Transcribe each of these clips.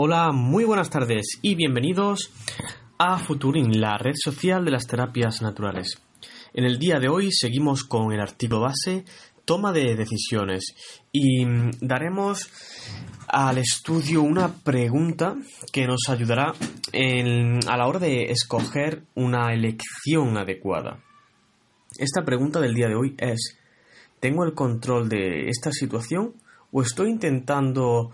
Hola, muy buenas tardes y bienvenidos a Futuring, la red social de las terapias naturales. En el día de hoy seguimos con el artículo base toma de decisiones y daremos al estudio una pregunta que nos ayudará a la hora de escoger una elección adecuada. Esta pregunta del día de hoy es ¿Tengo el control de esta situación o estoy intentando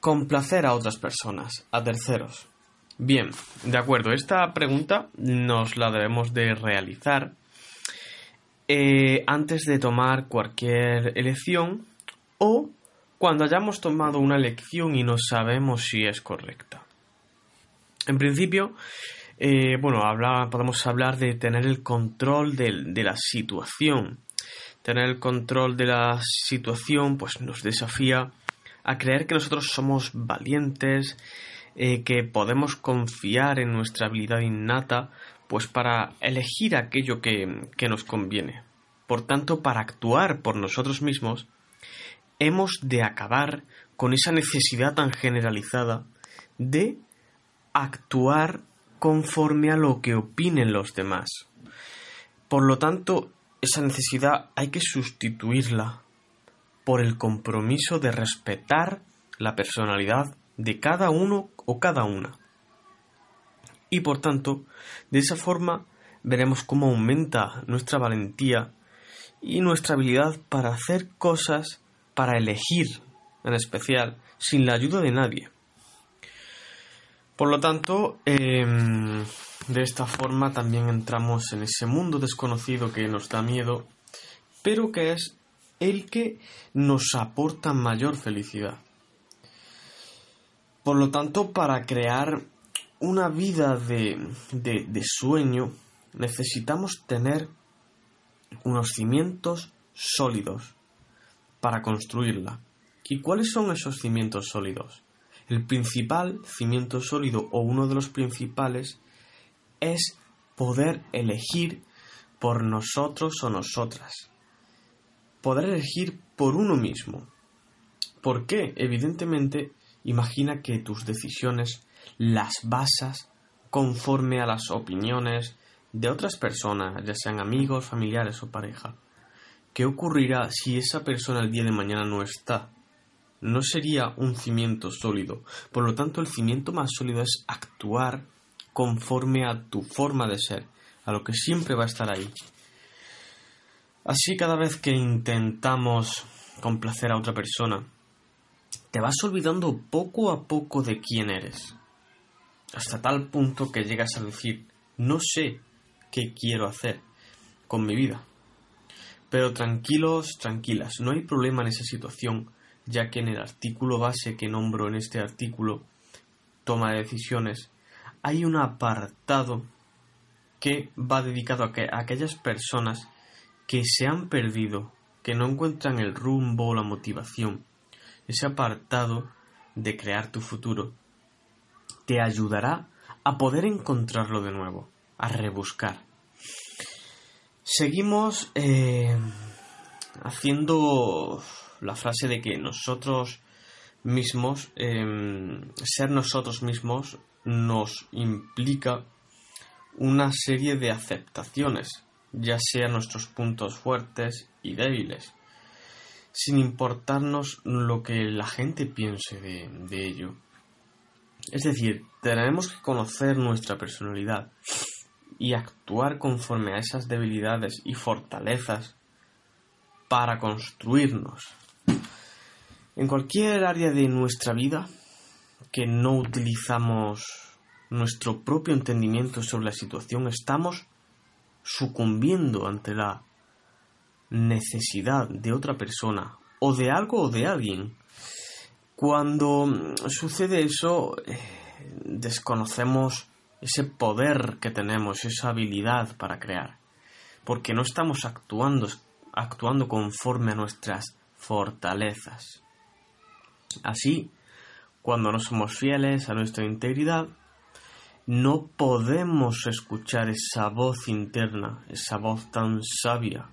complacer a otras personas, a terceros? Bien, de acuerdo, esta pregunta nos la debemos de realizar eh, antes de tomar cualquier elección o cuando hayamos tomado una elección y no sabemos si es correcta. En principio, eh, bueno, podemos hablar de tener el control de, la situación. Tener el control de la situación pues nos desafía a creer que nosotros somos valientes, eh, que podemos confiar en nuestra habilidad innata pues para elegir aquello que, que nos conviene. Por tanto, para actuar por nosotros mismos, hemos de acabar con esa necesidad tan generalizada de actuar conforme a lo que opinen los demás. Por lo tanto, esa necesidad hay que sustituirla por el compromiso de respetar la personalidad de cada uno o cada una. Y por tanto, de esa forma veremos cómo aumenta nuestra valentía y nuestra habilidad para hacer cosas, para elegir en especial, sin la ayuda de nadie. Por lo tanto, em, de esta forma también entramos en ese mundo desconocido que nos da miedo, pero que es el que nos aporta mayor felicidad. Por lo tanto, para crear una vida de, de sueño, necesitamos tener unos cimientos sólidos para construirla. ¿Y cuáles son esos cimientos sólidos? El principal cimiento sólido o uno de los principales es poder elegir por nosotros o nosotras. Poder elegir por uno mismo. ¿Por qué? Evidentemente, imagina que tus decisiones las basas conforme a las opiniones de otras personas, ya sean amigos, familiares o pareja. ¿Qué ocurrirá si esa persona el día de mañana no está? no sería un cimiento sólido. Por lo tanto, el cimiento más sólido es actuar conforme a tu forma de ser, a lo que siempre va a estar ahí. Así cada vez que intentamos complacer a otra persona, te vas olvidando poco a poco de quién eres, hasta tal punto que llegas a decir, no sé qué quiero hacer con mi vida. Pero tranquilos, tranquilas, no hay problema en esa situación ya que en el artículo base que nombro en este artículo, toma de decisiones, hay un apartado que va dedicado a, que, a aquellas personas que se han perdido, que no encuentran el rumbo o la motivación. Ese apartado de crear tu futuro te ayudará a poder encontrarlo de nuevo, a rebuscar. Seguimos eh, haciendo la frase de que nosotros mismos, em, ser nosotros mismos, nos implica una serie de aceptaciones, ya sean nuestros puntos fuertes y débiles, sin importarnos lo que la gente piense de, de ello. Es decir, tenemos que conocer nuestra personalidad y actuar conforme a esas debilidades y fortalezas para construirnos en cualquier área de nuestra vida que no utilizamos nuestro propio entendimiento sobre la situación, estamos sucumbiendo ante la necesidad de otra persona o de algo o de alguien. Cuando sucede eso, eh, desconocemos ese poder que tenemos, esa habilidad para crear, porque no estamos actuando, actuando conforme a nuestras fortalezas. Así, cuando no somos fieles a nuestra integridad, no podemos escuchar esa voz interna, esa voz tan sabia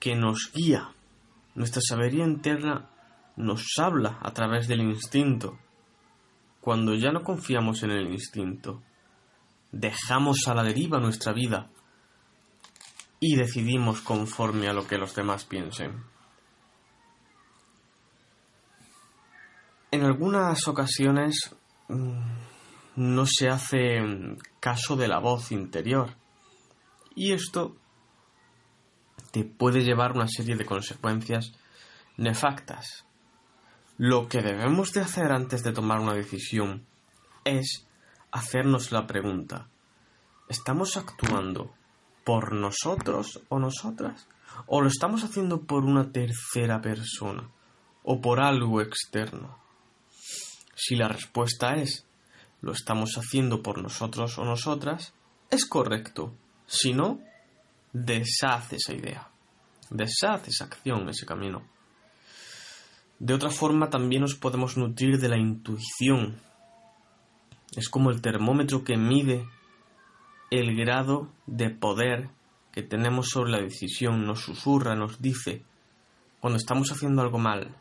que nos guía. Nuestra sabiduría interna nos habla a través del instinto. Cuando ya no confiamos en el instinto, dejamos a la deriva nuestra vida y decidimos conforme a lo que los demás piensen. En algunas ocasiones mm, no se hace caso de la voz interior y esto te puede llevar una serie de consecuencias nefactas. Lo que debemos de hacer antes de tomar una decisión es hacernos la pregunta, ¿estamos actuando por nosotros o nosotras? ¿O lo estamos haciendo por una tercera persona? ¿O por algo externo? Si la respuesta es lo estamos haciendo por nosotros o nosotras, es correcto. Si no, deshace esa idea. Deshace esa acción, ese camino. De otra forma, también nos podemos nutrir de la intuición. Es como el termómetro que mide el grado de poder que tenemos sobre la decisión, nos susurra, nos dice, cuando estamos haciendo algo mal,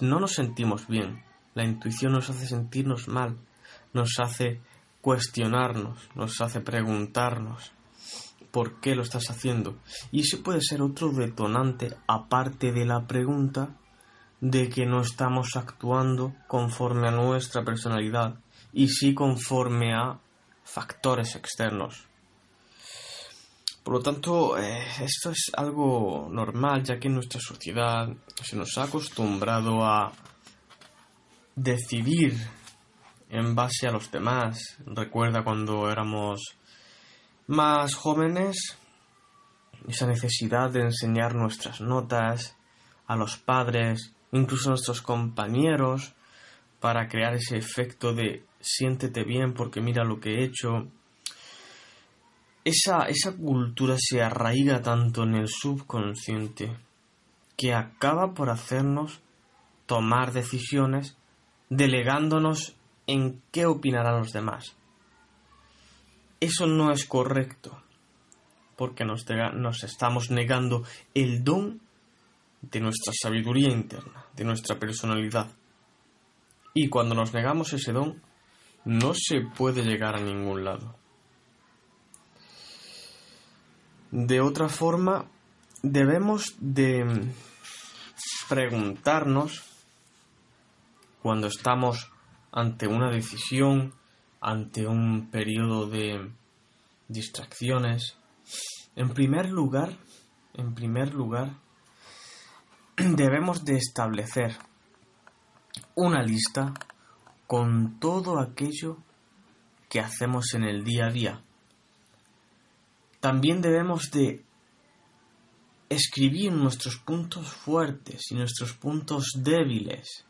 no nos sentimos bien, la intuición nos hace sentirnos mal, nos hace cuestionarnos, nos hace preguntarnos por qué lo estás haciendo. Y ese puede ser otro detonante, aparte de la pregunta, de que no estamos actuando conforme a nuestra personalidad y sí conforme a factores externos. Por lo tanto, eh, esto es algo normal, ya que en nuestra sociedad se nos ha acostumbrado a decidir en base a los demás. Recuerda cuando éramos más jóvenes, esa necesidad de enseñar nuestras notas a los padres, incluso a nuestros compañeros, para crear ese efecto de siéntete bien porque mira lo que he hecho. Esa, esa cultura se arraiga tanto en el subconsciente que acaba por hacernos tomar decisiones delegándonos en qué opinarán los demás. Eso no es correcto, porque nos, estamos negando el don de nuestra sabiduría interna, de nuestra personalidad. Y cuando nos negamos ese don, no se puede llegar a ningún lado. De otra forma, debemos de preguntarnos cuando estamos ante una decisión, ante un periodo de distracciones. En primer lugar, en primer lugar, debemos de establecer una lista con todo aquello que hacemos en el día a día. También debemos de escribir nuestros puntos fuertes y nuestros puntos débiles.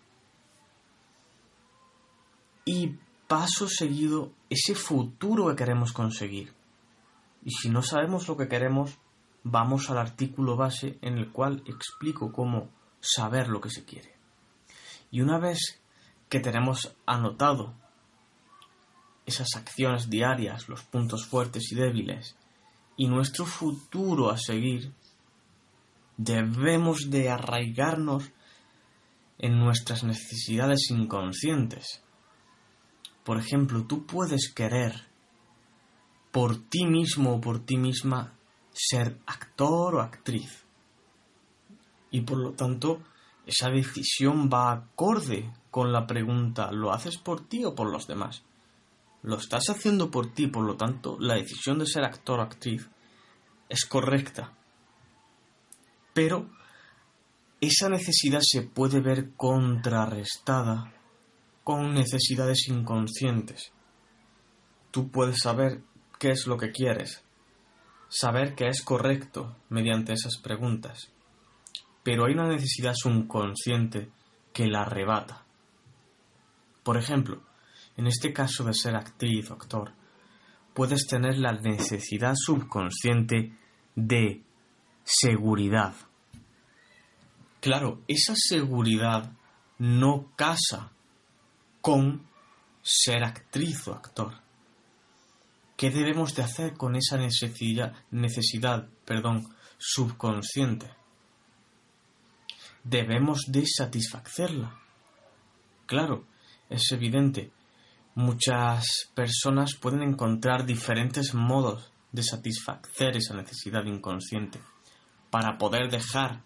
Y paso seguido ese futuro que queremos conseguir. Y si no sabemos lo que queremos, vamos al artículo base en el cual explico cómo saber lo que se quiere. Y una vez que tenemos anotado esas acciones diarias, los puntos fuertes y débiles, y nuestro futuro a seguir, debemos de arraigarnos en nuestras necesidades inconscientes. Por ejemplo, tú puedes querer por ti mismo o por ti misma ser actor o actriz. Y por lo tanto, esa decisión va acorde con la pregunta ¿lo haces por ti o por los demás? Lo estás haciendo por ti, por lo tanto, la decisión de ser actor o actriz es correcta. Pero esa necesidad se puede ver contrarrestada con necesidades inconscientes. Tú puedes saber qué es lo que quieres, saber que es correcto mediante esas preguntas, pero hay una necesidad subconsciente que la arrebata. Por ejemplo, en este caso de ser actriz o actor, puedes tener la necesidad subconsciente de seguridad. Claro, esa seguridad no casa con ser actriz o actor. ¿Qué debemos de hacer con esa necesidad, perdón, subconsciente? debemos de satisfacerla. Claro, es evidente, muchas personas pueden encontrar diferentes modos de satisfacer esa necesidad inconsciente para poder dejar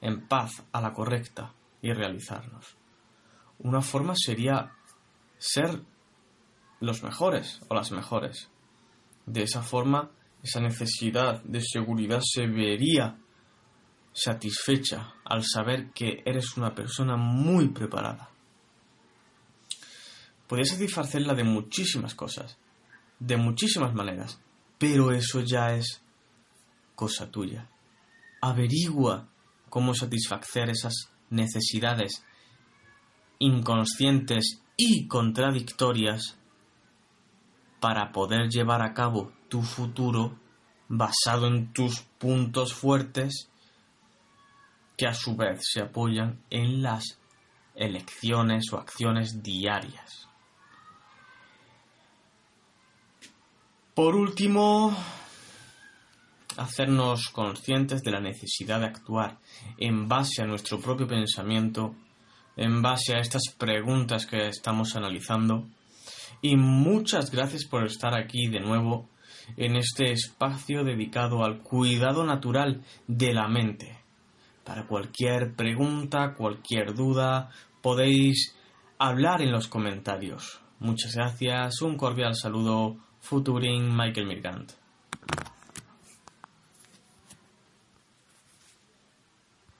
en paz a la correcta y realizarnos. Una forma sería ser los mejores o las mejores. De esa forma, esa necesidad de seguridad se vería satisfecha al saber que eres una persona muy preparada. Podrías satisfacerla de muchísimas cosas, de muchísimas maneras, pero eso ya es cosa tuya. Averigua cómo satisfacer esas necesidades inconscientes y contradictorias para poder llevar a cabo tu futuro basado en tus puntos fuertes que a su vez se apoyan en las elecciones o acciones diarias. Por último, hacernos conscientes de la necesidad de actuar en base a nuestro propio pensamiento, en base a estas preguntas que estamos analizando. Y muchas gracias por estar aquí de nuevo en este espacio dedicado al cuidado natural de la mente. Para cualquier pregunta, cualquier duda, podéis hablar en los comentarios. Muchas gracias, un cordial saludo, Futuring Michael Mirgant.